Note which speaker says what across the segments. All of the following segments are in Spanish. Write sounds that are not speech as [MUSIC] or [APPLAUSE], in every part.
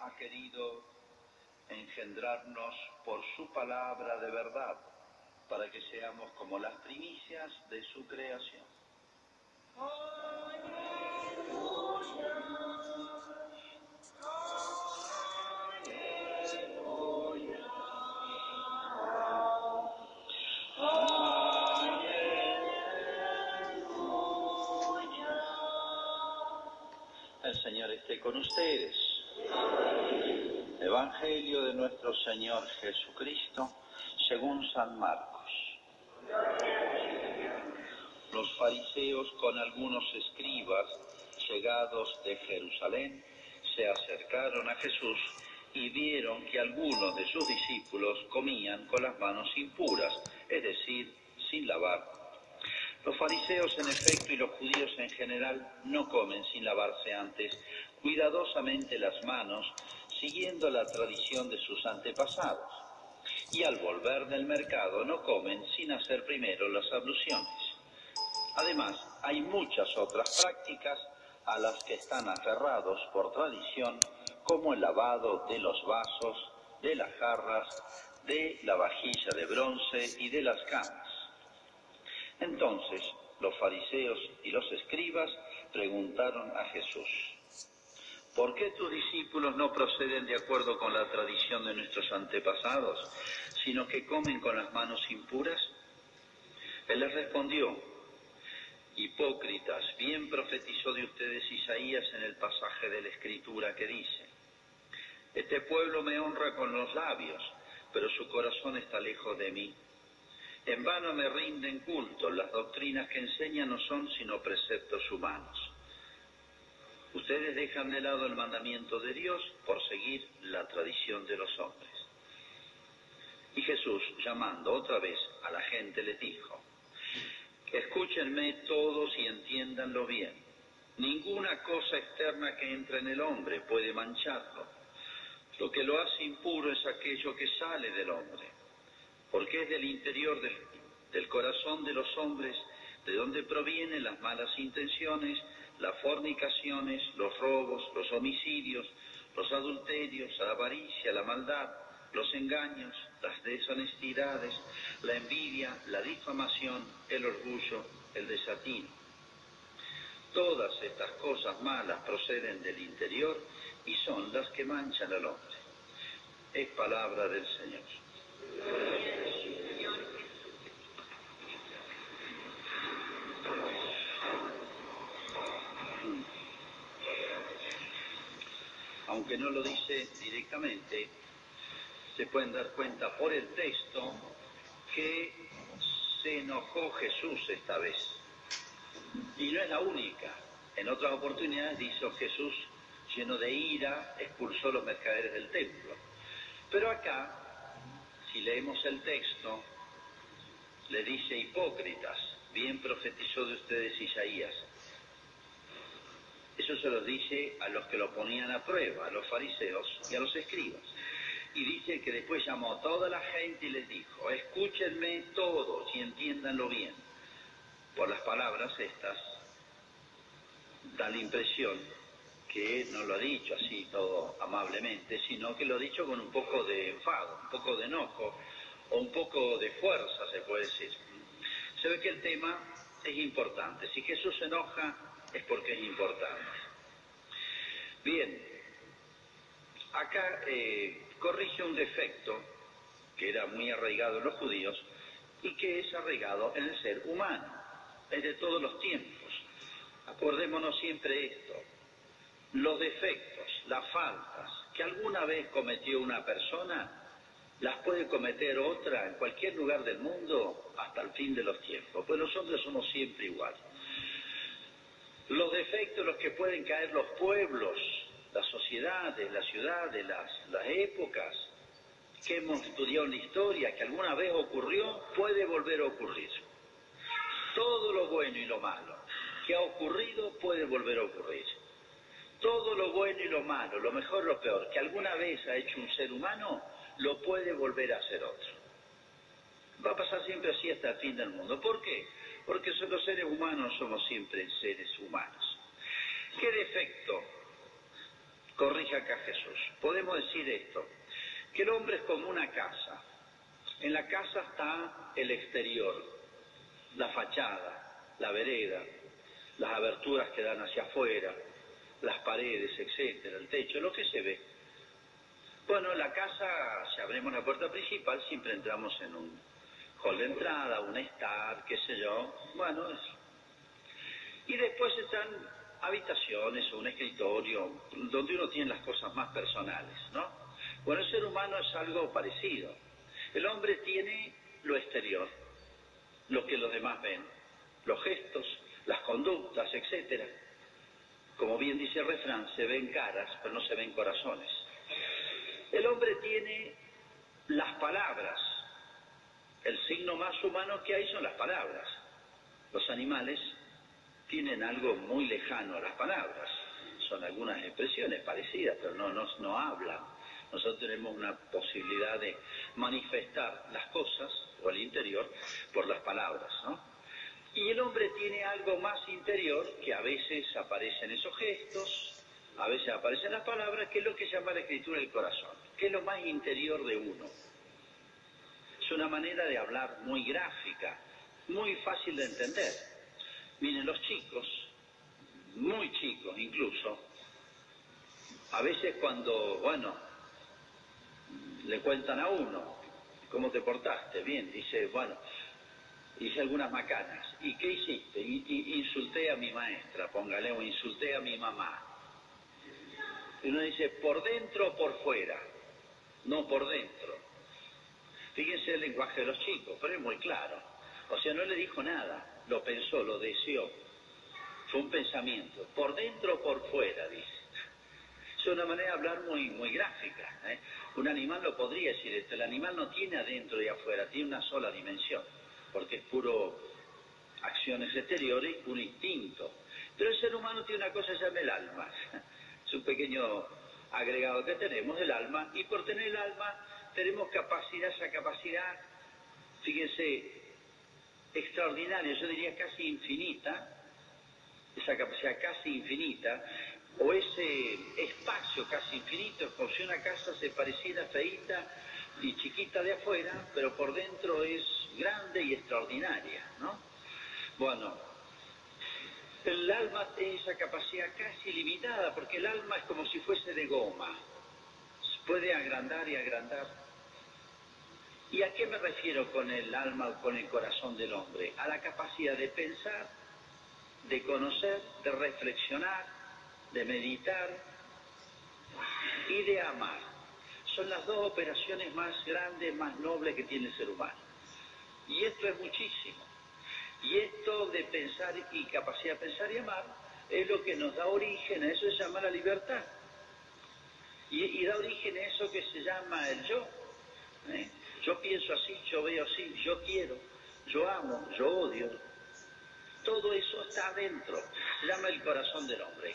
Speaker 1: ha querido engendrarnos por su palabra de verdad, para que seamos como las primicias de su creación. El Señor esté con ustedes. Evangelio de nuestro Señor Jesucristo según San Marcos. Los fariseos con algunos escribas llegados de Jerusalén se acercaron a Jesús y vieron que algunos de sus discípulos comían con las manos impuras, es decir, sin lavar. Los fariseos en efecto y los judíos en general no comen sin lavarse antes cuidadosamente las manos, siguiendo la tradición de sus antepasados. Y al volver del mercado no comen sin hacer primero las abluciones. Además, hay muchas otras prácticas a las que están aferrados por tradición, como el lavado de los vasos, de las jarras, de la vajilla de bronce y de las camas. Entonces los fariseos y los escribas preguntaron a Jesús, ¿por qué tus discípulos no proceden de acuerdo con la tradición de nuestros antepasados, sino que comen con las manos impuras? Él les respondió, Hipócritas, bien profetizó de ustedes Isaías en el pasaje de la Escritura que dice, Este pueblo me honra con los labios, pero su corazón está lejos de mí. En vano me rinden culto, las doctrinas que enseñan no son sino preceptos humanos. Ustedes dejan de lado el mandamiento de Dios por seguir la tradición de los hombres. Y Jesús, llamando otra vez a la gente, les dijo, Escúchenme todos y entiéndanlo bien. Ninguna cosa externa que entra en el hombre puede mancharlo. Lo que lo hace impuro es aquello que sale del hombre, porque es del interior del, del corazón de los hombres de donde provienen las malas intenciones, las fornicaciones, los robos, los homicidios, los adulterios, la avaricia, la maldad, los engaños, las deshonestidades, la envidia, la difamación, el orgullo, el desatino. Todas estas cosas malas proceden del interior y son las que manchan al hombre. Es palabra del Señor. Aunque no lo dice directamente, se pueden dar cuenta por el texto que se enojó Jesús esta vez. Y no es la única. En otras oportunidades dice Jesús, lleno de ira, expulsó a los mercaderes del templo. Pero acá, si leemos el texto, le dice hipócritas, bien profetizó de ustedes Isaías. Eso se lo dice a los que lo ponían a prueba, a los fariseos y a los escribas. Y dice que después llamó a toda la gente y les dijo, escúchenme todos y entiéndanlo bien. Por las palabras estas, da la impresión que no lo ha dicho así todo amablemente, sino que lo ha dicho con un poco de enfado, un poco de enojo o un poco de fuerza, se puede decir. Se ve que el tema es importante. Si Jesús se enoja es porque es importante. Bien, acá eh, corrige un defecto que era muy arraigado en los judíos y que es arraigado en el ser humano, es de todos los tiempos. Acordémonos siempre esto, los defectos, las faltas que alguna vez cometió una persona, las puede cometer otra en cualquier lugar del mundo hasta el fin de los tiempos, pues nosotros somos siempre iguales. Los defectos los que pueden caer los pueblos, las sociedades, las ciudades, las, las épocas que hemos estudiado en la historia, que alguna vez ocurrió, puede volver a ocurrir. Todo lo bueno y lo malo que ha ocurrido puede volver a ocurrir. Todo lo bueno y lo malo, lo mejor y lo peor, que alguna vez ha hecho un ser humano, lo puede volver a hacer otro. Va a pasar siempre así hasta el fin del mundo. ¿Por qué? Porque los seres humanos somos siempre seres humanos. ¿Qué defecto corrige acá Jesús. Podemos decir esto, que el hombre es como una casa. En la casa está el exterior, la fachada, la vereda, las aberturas que dan hacia afuera, las paredes, etcétera, el techo, lo que se ve. Bueno, la casa, si abrimos la puerta principal, siempre entramos en un hall de entrada, un estar, qué sé yo, bueno, eso. Y después están habitaciones o un escritorio donde uno tiene las cosas más personales, ¿no? Bueno, el ser humano es algo parecido. El hombre tiene lo exterior, lo que los demás ven, los gestos, las conductas, etcétera. Como bien dice el refrán, se ven caras, pero no se ven corazones. El hombre tiene las palabras. El signo más humano que hay son las palabras. Los animales tienen algo muy lejano a las palabras. Son algunas expresiones parecidas, pero no, no, no hablan. Nosotros tenemos una posibilidad de manifestar las cosas o el interior por las palabras, ¿no? Y el hombre tiene algo más interior que a veces aparecen esos gestos, a veces aparecen las palabras, que es lo que llama la escritura el corazón, que es lo más interior de uno. Es una manera de hablar muy gráfica, muy fácil de entender. Miren, los chicos, muy chicos incluso, a veces cuando, bueno, le cuentan a uno, ¿cómo te portaste? Bien, dice, bueno, hice algunas macanas. ¿Y qué hiciste? insulté a mi maestra, póngale, o insulté a mi mamá. Y uno dice, ¿por dentro o por fuera? No por dentro. Fíjense el lenguaje de los chicos, pero es muy claro. O sea, no le dijo nada, lo pensó, lo deseó. Fue un pensamiento, por dentro o por fuera, dice. Es una manera de hablar muy, muy gráfica. ¿eh? Un animal lo podría decir esto, el animal no tiene adentro y afuera, tiene una sola dimensión porque es puro acciones exteriores, un instinto. Pero el ser humano tiene una cosa que se llama el alma. [LAUGHS] Es un pequeño agregado que tenemos, el alma, y por tener el alma tenemos capacidad, esa capacidad, fíjense, extraordinaria, yo diría casi infinita, esa capacidad casi infinita, o ese espacio casi infinito, como si una casa se pareciera feita y chiquita de afuera, pero por dentro es grande y extraordinaria, ¿no? Bueno, el alma tiene esa capacidad casi limitada, porque el alma es como si fuese de goma, puede agrandar y agrandar. ¿Y a qué me refiero con el alma o con el corazón del hombre? A la capacidad de pensar, de conocer, de reflexionar, de meditar y de amar. Son las dos operaciones más grandes, más nobles que tiene el ser humano. Y esto es muchísimo. Y esto de pensar y capacidad de pensar y amar es lo que nos da origen, a eso se llama la libertad. Y, da origen a eso que se llama el yo. ¿eh? Yo pienso así, yo veo así, yo quiero, yo amo, yo odio. Todo eso está adentro. Se llama el corazón del hombre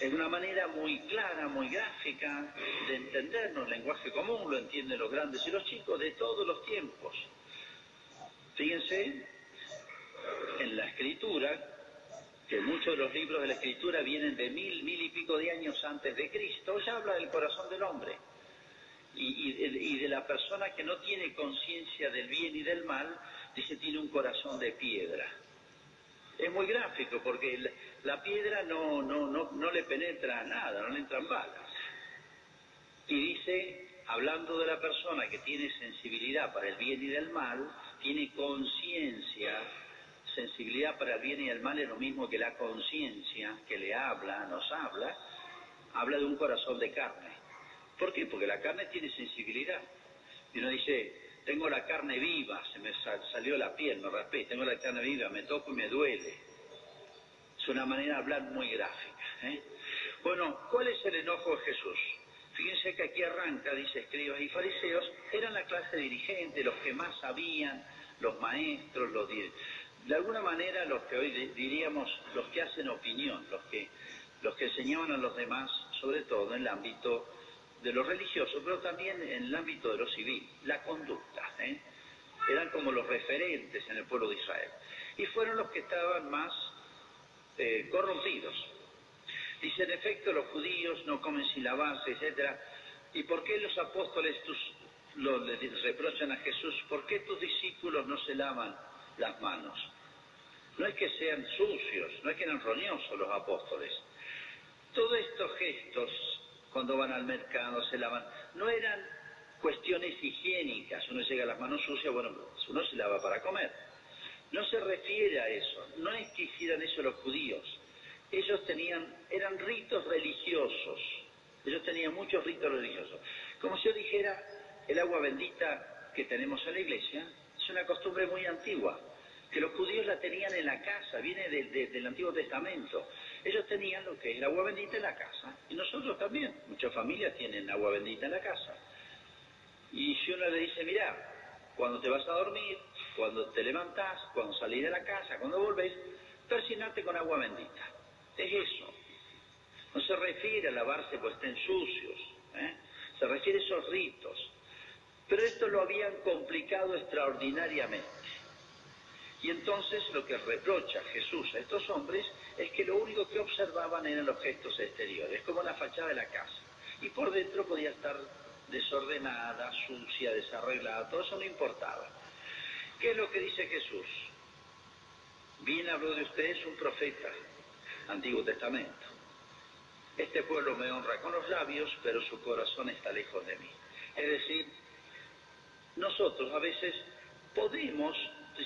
Speaker 1: en una manera muy clara, muy gráfica de entendernos, lenguaje común, lo entienden los grandes y los chicos de todos los tiempos. Fíjense en la escritura, que muchos de los libros de la escritura vienen de mil, mil y pico de años antes de Cristo, ya habla del corazón del hombre y, y de la persona que no tiene conciencia del bien y del mal, dice tiene un corazón de piedra. Es muy gráfico porque la piedra no, no, no, no le penetra nada, no le entran balas. Y dice, hablando de la persona que tiene sensibilidad para el bien y del mal, tiene conciencia, sensibilidad para el bien y el mal es lo mismo que la conciencia que le habla, nos habla, habla de un corazón de carne. ¿Por qué? Porque la carne tiene sensibilidad. Y uno dice, tengo la carne viva, se me salió la piel, me raspé, tengo la carne viva, me toco y me duele. Es una manera de hablar muy gráfica. ¿eh? Bueno, ¿cuál es el enojo de Jesús? Fíjense que aquí arranca, dice escribas y fariseos, eran la clase dirigente, los que más sabían, los maestros, los de alguna manera los que hoy diríamos los que hacen opinión, los que los que enseñaban a los demás, sobre todo en el ámbito de lo religioso, pero también en el ámbito de lo civil, la conducta. ¿eh? Eran como los referentes en el pueblo de Israel. Y fueron los que estaban más eh, corrompidos. Dice, en efecto, los judíos no comen sin lavarse, etc. ¿Y por qué los apóstoles tus, reprochan a Jesús? ¿Por qué tus discípulos no se lavan las manos? No es que sean sucios, no es que eran roñosos los apóstoles. Todos estos gestos, cuando van al mercado, se lavan, no eran cuestiones higiénicas. Uno llega a las manos sucias, bueno, uno se lava para comer. No se refiere a eso, no es que hicieran eso los judíos. Ellos tenían, eran ritos religiosos, ellos tenían muchos ritos religiosos. Como si yo dijera, el agua bendita que tenemos en la iglesia es una costumbre muy antigua, que los judíos la tenían en la casa, viene del Antiguo Testamento. Ellos tenían lo que es el agua bendita en la casa, y nosotros también, muchas familias tienen agua bendita en la casa. Y si uno le dice, mira, cuando te vas a dormir, cuando te levantás, cuando salís de la casa, cuando volvés, persinarte con agua bendita. Es eso. No se refiere a lavarse pues estén sucios, ¿eh? se refiere a esos ritos. Pero esto lo habían complicado extraordinariamente. Y entonces lo que reprocha Jesús a estos hombres es que lo único que observaban eran los gestos exteriores, como la fachada de la casa. Y por dentro podía estar desordenada, sucia, desarreglada, todo eso no importaba. ¿Qué es lo que dice Jesús? Bien habló de ustedes un profeta, Antiguo Testamento. Este pueblo me honra con los labios, pero su corazón está lejos de mí. Es decir, nosotros a veces podemos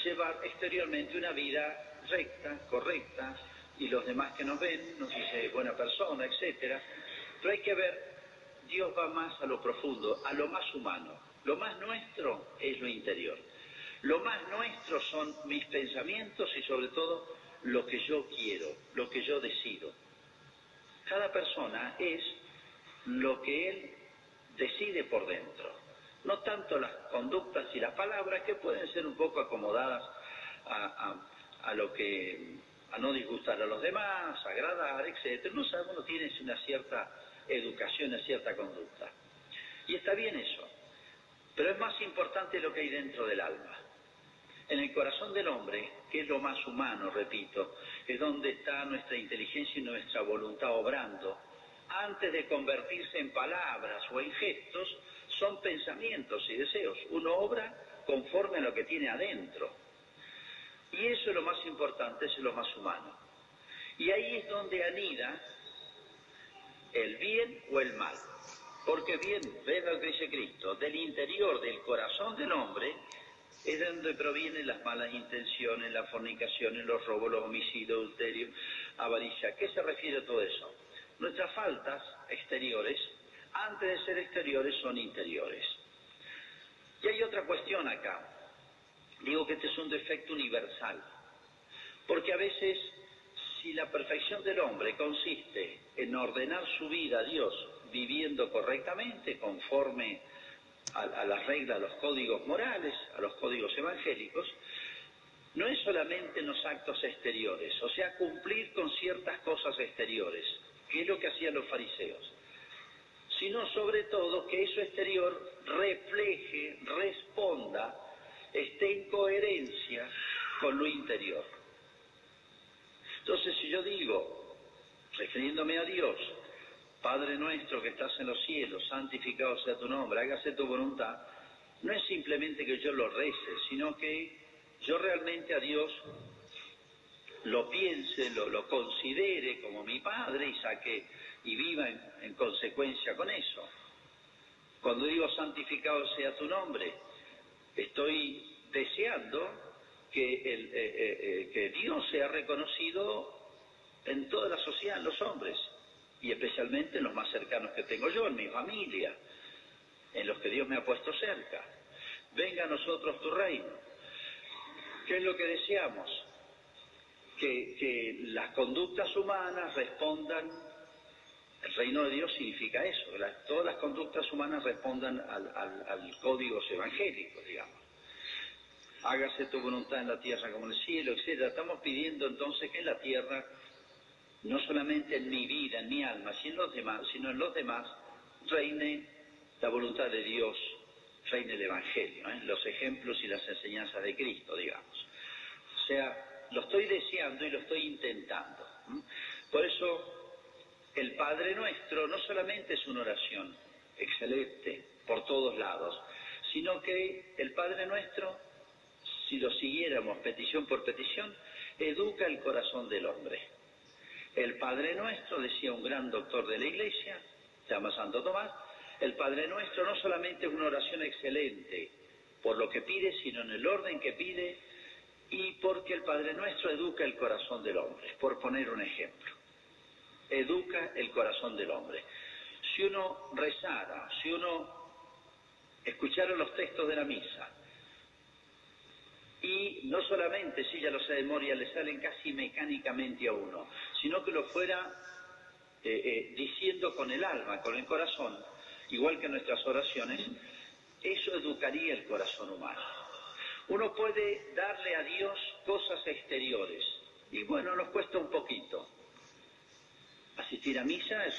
Speaker 1: llevar exteriormente una vida recta, correcta, y los demás que nos ven nos dice buena persona, etcétera, pero hay que ver, Dios va más a lo profundo, a lo más humano. Lo más nuestro es lo interior. Lo más nuestro son mis pensamientos y sobre todo lo que yo quiero, lo que yo decido. Cada persona es lo que él decide por dentro. No tanto las conductas y las palabras que pueden ser un poco acomodadas a, lo que a no disgustar a los demás, agradar, etc. No sabe, uno tiene una cierta educación, una cierta conducta. Y está bien eso. Pero es más importante lo que hay dentro del alma. En el corazón del hombre, que es lo más humano, repito, es donde está nuestra inteligencia y nuestra voluntad obrando, antes de convertirse en palabras o en gestos, son pensamientos y deseos. Uno obra conforme a lo que tiene adentro. Y eso es lo más importante, es lo más humano. Y ahí es donde anida el bien o el mal. Porque bien, ve lo que dice Cristo, del interior del corazón del hombre es de donde provienen las malas intenciones, las fornicaciones, los robos, los homicidios, adulterio, avaricia. ¿Qué se refiere a todo eso? Nuestras faltas exteriores, antes de ser exteriores, son interiores. Y hay otra cuestión acá. Digo que este es un defecto universal. Porque a veces, si la perfección del hombre consiste en ordenar su vida a Dios viviendo correctamente, conforme a, las reglas, a los códigos morales, a los códigos evangélicos, no es solamente en los actos exteriores, o sea, cumplir con ciertas cosas exteriores, que es lo que hacían los fariseos, sino sobre todo que eso exterior refleje, responda, esté en coherencia con lo interior. Entonces, si yo digo, refiriéndome a Dios, Padre nuestro que estás en los cielos, santificado sea tu nombre, hágase tu voluntad, no es simplemente que yo lo rece, sino que yo realmente a Dios lo piense, lo, considere como mi Padre y saque y viva en, consecuencia con eso. Cuando digo santificado sea tu nombre, estoy deseando que, el, eh, eh, eh, que Dios sea reconocido en toda la sociedad, en los hombres y especialmente en los más cercanos que tengo yo, en mi familia, en los que Dios me ha puesto cerca. Venga a nosotros tu reino. ¿Qué es lo que deseamos? Que, las conductas humanas respondan, el reino de Dios significa eso, que todas las conductas humanas respondan al, al código evangélico, digamos. Hágase tu voluntad en la tierra como en el cielo, etc. Estamos pidiendo entonces que en la tierra no solamente en mi vida, en mi alma, sino en los demás, sino en los demás, reine la voluntad de Dios, reine el Evangelio, ¿eh? los ejemplos y las enseñanzas de Cristo, digamos. O sea, lo estoy deseando y lo estoy intentando. Por eso El Padre Nuestro no solamente es una oración excelente por todos lados, sino que el Padre Nuestro, si lo siguiéramos petición por petición, educa el corazón del hombre. El Padre Nuestro, decía un gran doctor de la Iglesia, se llama Santo Tomás, el Padre Nuestro no solamente es una oración excelente por lo que pide, sino en el orden que pide y porque el Padre Nuestro educa el corazón del hombre, por poner un ejemplo. Educa el corazón del hombre. Si uno rezara, si uno escuchara los textos de la misa, y no solamente si ya lo sabe de memoria le salen casi mecánicamente a uno, sino que lo fuera eh, eh, diciendo con el alma, con el corazón, igual que nuestras oraciones, eso educaría el corazón humano. Uno puede darle a Dios cosas exteriores y bueno, nos cuesta un poquito. Asistir a misa es,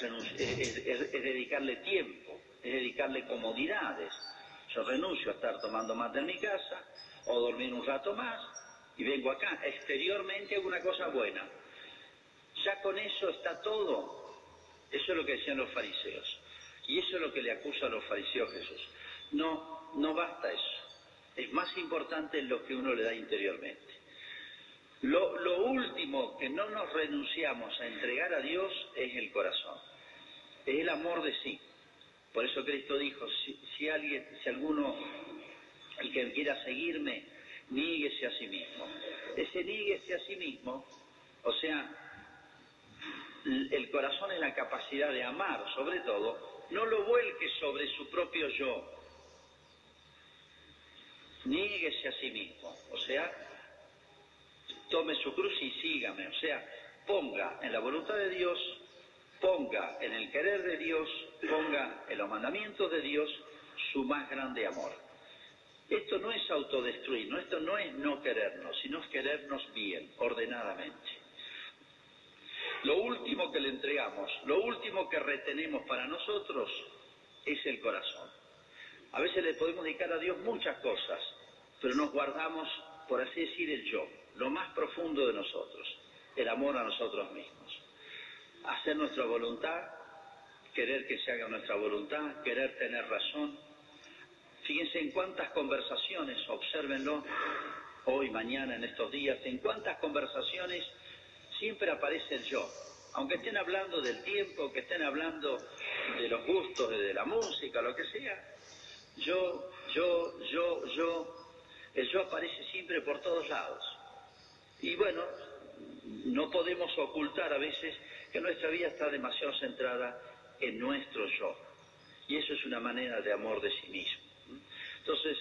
Speaker 1: dedicarle tiempo, es dedicarle comodidades. Yo renuncio a estar tomando mate en mi casa o dormir un rato más y vengo acá. Exteriormente hago una cosa buena. Ya con eso está todo. Eso es lo que decían los fariseos. Y eso es lo que le acusa a los fariseos Jesús. No, no basta eso. Es más importante lo que uno le da interiormente. Lo, último que no nos renunciamos a entregar a Dios es el corazón, es el amor de sí. Por eso Cristo dijo, si, si alguien, si alguno, el que quiera seguirme, níguese a sí mismo. Ese níguese a sí mismo, o sea, el corazón es la capacidad de amar, sobre todo, no lo vuelque sobre su propio yo. Níguese a sí mismo, o sea, tome su cruz y sígame, o sea, ponga en la voluntad de Dios, ponga en el querer de Dios, ponga en los mandamientos de Dios su más grande amor. Esto no es autodestruirnos, esto no es no querernos, sino es querernos bien, ordenadamente. Lo último que le entregamos, lo último que retenemos para nosotros es el corazón. A veces le podemos dedicar a Dios muchas cosas, pero nos guardamos, por así decir, el yo, lo más profundo de nosotros, el amor a nosotros mismos. Hacer nuestra voluntad, querer que se haga nuestra voluntad, querer tener razón. Fíjense en cuántas conversaciones, obsérvenlo hoy, mañana, en estos días, en cuántas conversaciones siempre aparece el yo. Aunque estén hablando del tiempo, que estén hablando de los gustos, de la música, lo que sea, yo, yo, yo, yo, el yo aparece siempre por todos lados. Y bueno, no podemos ocultar a veces que nuestra vida está demasiado centrada en nuestro yo. Y eso es una manera de amor de sí mismo. Entonces,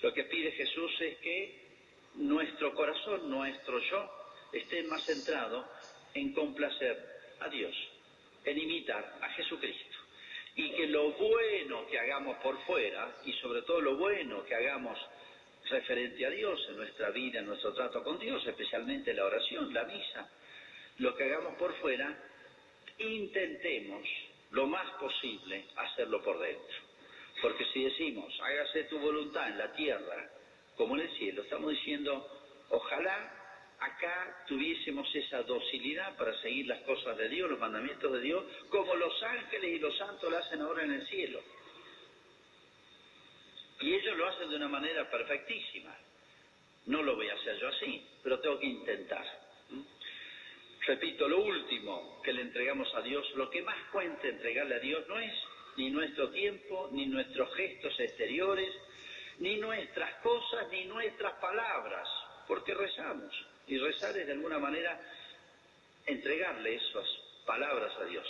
Speaker 1: lo que pide Jesús es que nuestro corazón, nuestro yo, esté más centrado en complacer a Dios, en imitar a Jesucristo. Y que lo bueno que hagamos por fuera, y sobre todo lo bueno que hagamos referente a Dios en nuestra vida, en nuestro trato con Dios, especialmente la oración, la misa, lo que hagamos por fuera, intentemos lo más posible hacerlo por dentro. Porque si decimos, hágase tu voluntad en la tierra como en el cielo, estamos diciendo, ojalá acá tuviésemos esa docilidad para seguir las cosas de Dios, los mandamientos de Dios, como los ángeles y los santos lo hacen ahora en el cielo. Y ellos lo hacen de una manera perfectísima. No lo voy a hacer yo así, pero tengo que intentar. Repito, lo último que le entregamos a Dios, lo que más cuenta entregarle a Dios no es ni nuestro tiempo, ni nuestros gestos exteriores, ni nuestras cosas, ni nuestras palabras, porque rezamos. Y rezar es de alguna manera entregarle esas palabras a Dios.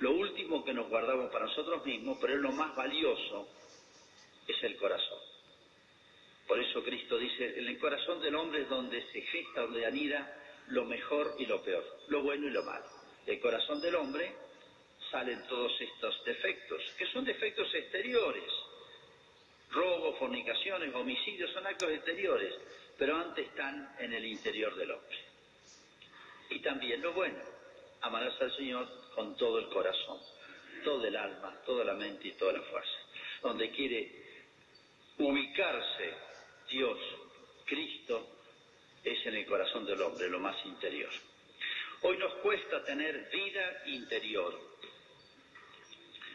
Speaker 1: Lo último que nos guardamos para nosotros mismos, pero es lo más valioso, es el corazón. Por eso Cristo dice, en el corazón del hombre es donde se gesta, donde anida lo mejor y lo peor, lo bueno y lo malo. Del corazón del hombre salen todos estos defectos, que son defectos exteriores. Robos, fornicaciones, homicidios son actos exteriores, pero antes están en el interior del hombre. Y también lo bueno, amarás al Señor con todo el corazón, todo el alma, toda la mente y toda la fuerza. Donde quiere ubicarse Dios, Cristo, es en el corazón del hombre, lo más interior. Hoy nos cuesta tener vida interior.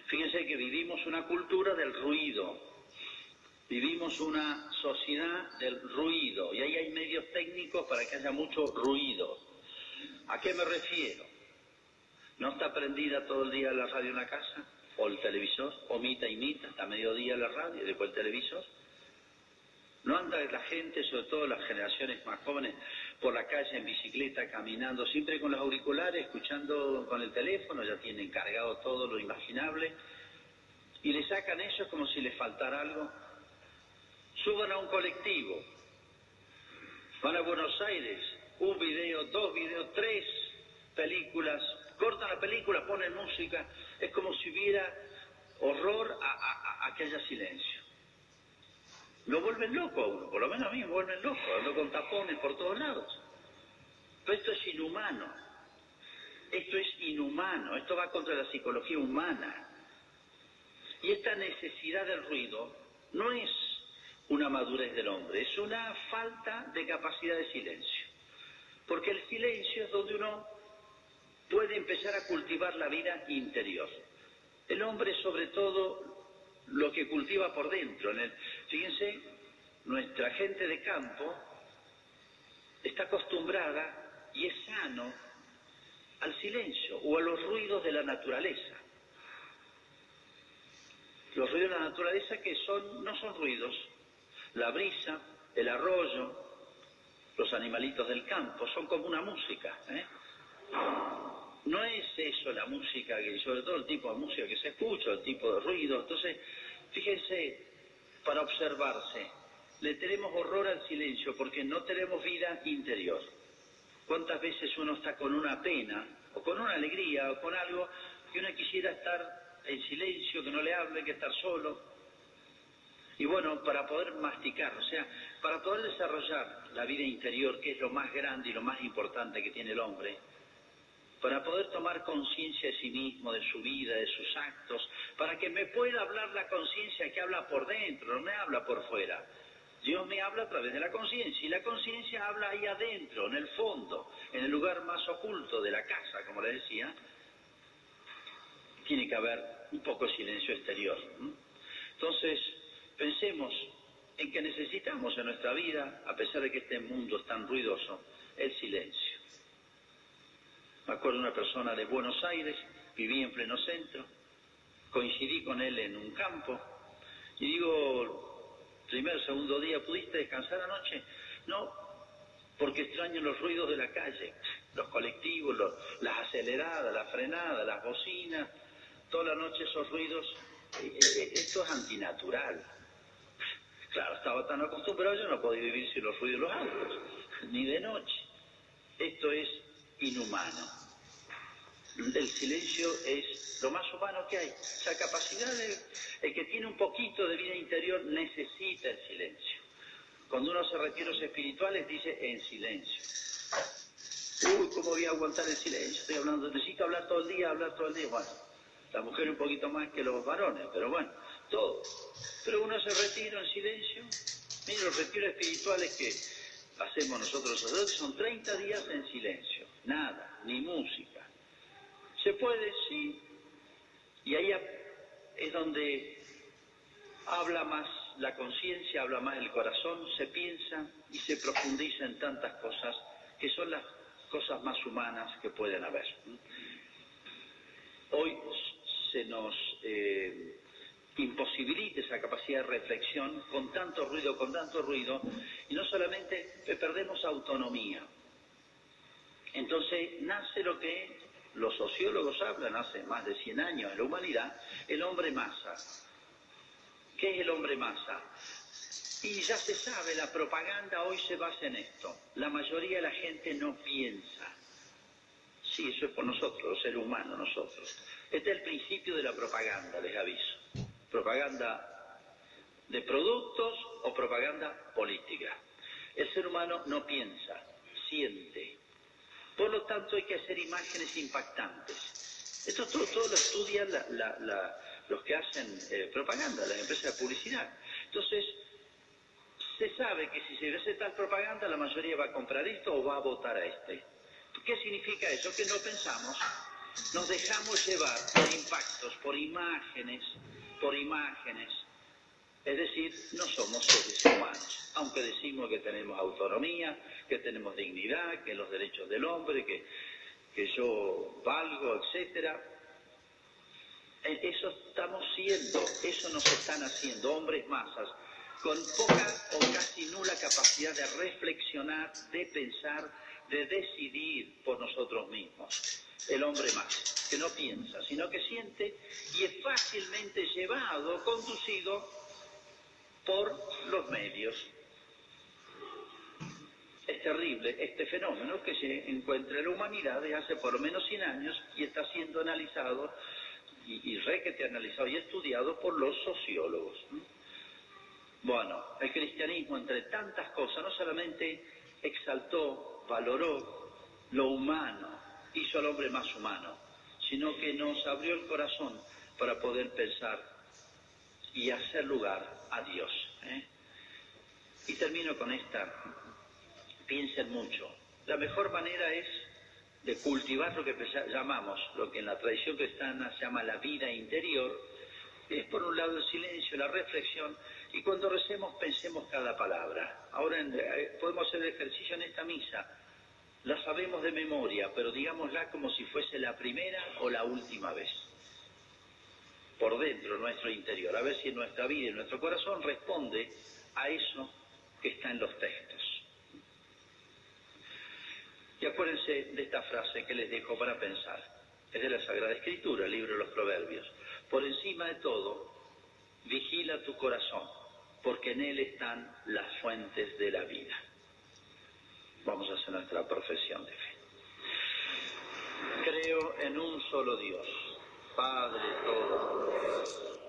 Speaker 1: Fíjense que vivimos una cultura del ruido, vivimos una sociedad del ruido y ahí hay medios técnicos para que haya mucho ruido. ¿A qué me refiero? ¿No está prendida todo el día la radio en la casa? ¿O el televisor? ¿O mita y mita? ¿Hasta mediodía la radio y después el televisor? ¿No anda la gente, sobre todo las generaciones más jóvenes, por la calle en bicicleta, caminando, siempre con los auriculares, escuchando con el teléfono, ya tienen cargado todo lo imaginable, y le sacan eso como si les faltara algo? Suban a un colectivo, van a Buenos Aires, un video, dos videos, tres películas, cortan la película, ponen música, es como si hubiera horror a, que haya silencio. Lo vuelven loco a uno, por lo menos a mí me vuelven loco, ando con tapones por todos lados. Pero esto es inhumano, esto es inhumano, esto va contra la psicología humana. Y esta necesidad del ruido no es una madurez del hombre, es una falta de capacidad de silencio. Porque el silencio es donde uno puede empezar a cultivar la vida interior. El hombre sobre todo lo que cultiva por dentro. En el, fíjense, nuestra gente de campo está acostumbrada y es sano al silencio o a los ruidos de la naturaleza. Los ruidos de la naturaleza que son, no son ruidos. La brisa, el arroyo, los animalitos del campo, son como una música. ¿eh? No es eso la música, que, sobre todo el tipo de música que se escucha, el tipo de ruido. Entonces, fíjense, para observarse, le tenemos horror al silencio porque no tenemos vida interior. ¿Cuántas veces uno está con una pena, o con una alegría, o con algo que uno quisiera estar en silencio, que no le hable, que estar solo? Y bueno, para poder masticar, o sea, para poder desarrollar la vida interior, que es lo más grande y lo más importante que tiene el hombre, para poder tomar conciencia de sí mismo, de su vida, de sus actos, para que me pueda hablar la conciencia que habla por dentro, no me habla por fuera. Dios me habla a través de la conciencia y la conciencia habla ahí adentro, en el fondo, en el lugar más oculto de la casa, como le decía. Tiene que haber un poco de silencio exterior. Entonces, pensemos en que necesitamos en nuestra vida, a pesar de que este mundo es tan ruidoso, el silencio. Me acuerdo de una persona de Buenos Aires, vivía en pleno centro, coincidí con él en un campo y digo, primer, segundo día, ¿pudiste descansar anoche? No, porque extraño los ruidos de la calle, los colectivos, las aceleradas, las frenadas, las bocinas, toda la noche esos ruidos. Eh, eh, esto es antinatural. Claro, estaba tan acostumbrado, yo no podía vivir sin los ruidos de los autos, [LAUGHS] ni de noche. Esto es inhumano. El silencio es lo más humano que hay. Esa capacidad de, el que tiene un poquito de vida interior necesita el silencio. Cuando uno a los espirituales dice en silencio. Uy, ¿cómo voy a aguantar el silencio? Estoy hablando, necesito hablar todo el día, hablar todo el día. Bueno, la mujer un poquito más que los varones, pero bueno, todo. Pero uno se retira en silencio. Miren, los retiros espirituales que hacemos nosotros son 30 días en silencio nada, ni música. ¿Se puede? Sí. Y ahí es donde habla más la conciencia, habla más el corazón, se piensa y se profundiza en tantas cosas que son las cosas más humanas que pueden haber. Hoy se nos eh, imposibilita esa capacidad de reflexión con tanto ruido, con tanto ruido, y no solamente perdemos autonomía, entonces nace lo que los sociólogos hablan hace más de 100 años en la humanidad, el hombre masa. ¿Qué es el hombre masa? Y ya se sabe, la propaganda hoy se basa en esto. La mayoría de la gente no piensa. Sí, eso es por nosotros, los seres humanos, nosotros. Este es el principio de la propaganda, les aviso. Propaganda de productos o propaganda política. El ser humano no piensa, siente, por lo tanto, hay que hacer imágenes impactantes. Esto todo, lo estudian los que hacen eh, propaganda, las empresas de publicidad. Entonces, se sabe que si se hace tal propaganda, la mayoría va a comprar esto o va a votar a este. ¿Qué significa eso? Que no pensamos, nos dejamos llevar por impactos, por imágenes, por imágenes. Es decir, no somos seres humanos, aunque decimos que tenemos autonomía, que tenemos dignidad, que los derechos del hombre, que, que yo valgo, etcétera. E, eso estamos siendo, eso nos están haciendo, hombres masas, con poca o casi nula capacidad de reflexionar, de pensar, de decidir por nosotros mismos. El hombre más, que no piensa, sino que siente y es fácilmente llevado, conducido por los medios. Es terrible este fenómeno que se encuentra en la humanidad desde hace por lo menos 100 años y está siendo analizado y, y requete analizado y estudiado por los sociólogos. Bueno, el cristianismo, entre tantas cosas, no solamente exaltó, valoró lo humano, hizo al hombre más humano, sino que nos abrió el corazón para poder pensar y hacer lugar a Dios. ¿eh? Y termino con esta. Piensen mucho. La mejor manera es de cultivar lo que llamamos, lo que en la tradición cristiana se llama la vida interior, es por un lado el silencio, la reflexión, y cuando recemos pensemos cada palabra. Ahora eh, podemos hacer el ejercicio en esta misa. La sabemos de memoria, pero digámosla como si fuese la primera o la última vez. Por dentro, nuestro interior. A ver si nuestra vida y nuestro corazón responde a eso que está en los textos. Y acuérdense de esta frase que les dejo para pensar. Es de la Sagrada Escritura, el libro de los Proverbios. Por encima de todo, vigila tu corazón, porque en él están las fuentes de la vida. Vamos a hacer nuestra profesión de fe. Creo en un solo Dios, 父，都。